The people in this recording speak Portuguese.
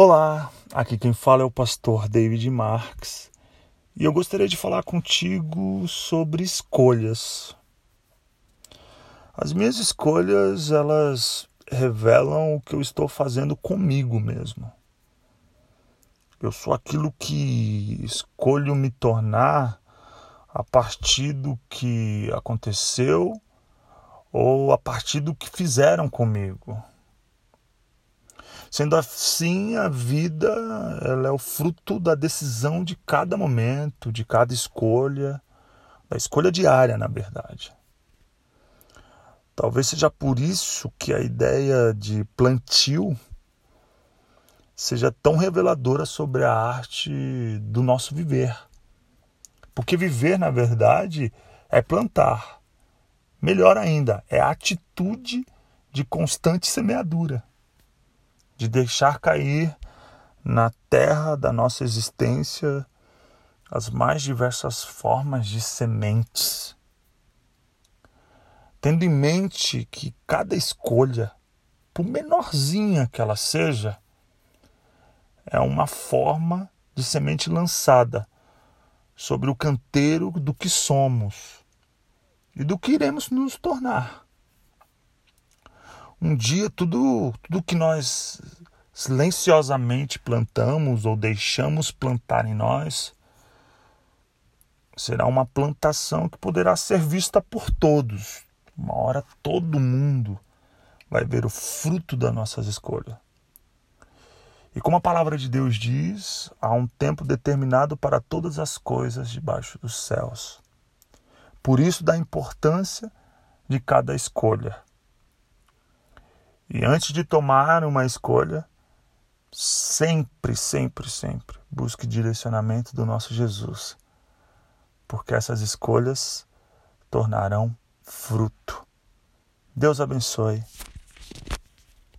Olá, aqui quem fala é o pastor David Marks e eu gostaria de falar contigo sobre escolhas. As minhas escolhas, elas revelam o que eu estou fazendo comigo mesmo. Eu sou aquilo que escolho me tornar a partir do que aconteceu ou a partir do que fizeram comigo. Sendo assim, a vida ela é o fruto da decisão de cada momento, de cada escolha, da escolha diária, na verdade. Talvez seja por isso que a ideia de plantio seja tão reveladora sobre a arte do nosso viver. Porque viver, na verdade, é plantar. Melhor ainda, é a atitude de constante semeadura de deixar cair na terra da nossa existência as mais diversas formas de sementes. Tendo em mente que cada escolha, por menorzinha que ela seja, é uma forma de semente lançada sobre o canteiro do que somos e do que iremos nos tornar um dia tudo, tudo que nós silenciosamente plantamos ou deixamos plantar em nós será uma plantação que poderá ser vista por todos. Uma hora todo mundo vai ver o fruto das nossas escolhas. E como a palavra de Deus diz, há um tempo determinado para todas as coisas debaixo dos céus. Por isso, da importância de cada escolha. E antes de tomar uma escolha, sempre, sempre, sempre busque direcionamento do nosso Jesus, porque essas escolhas tornarão fruto. Deus abençoe.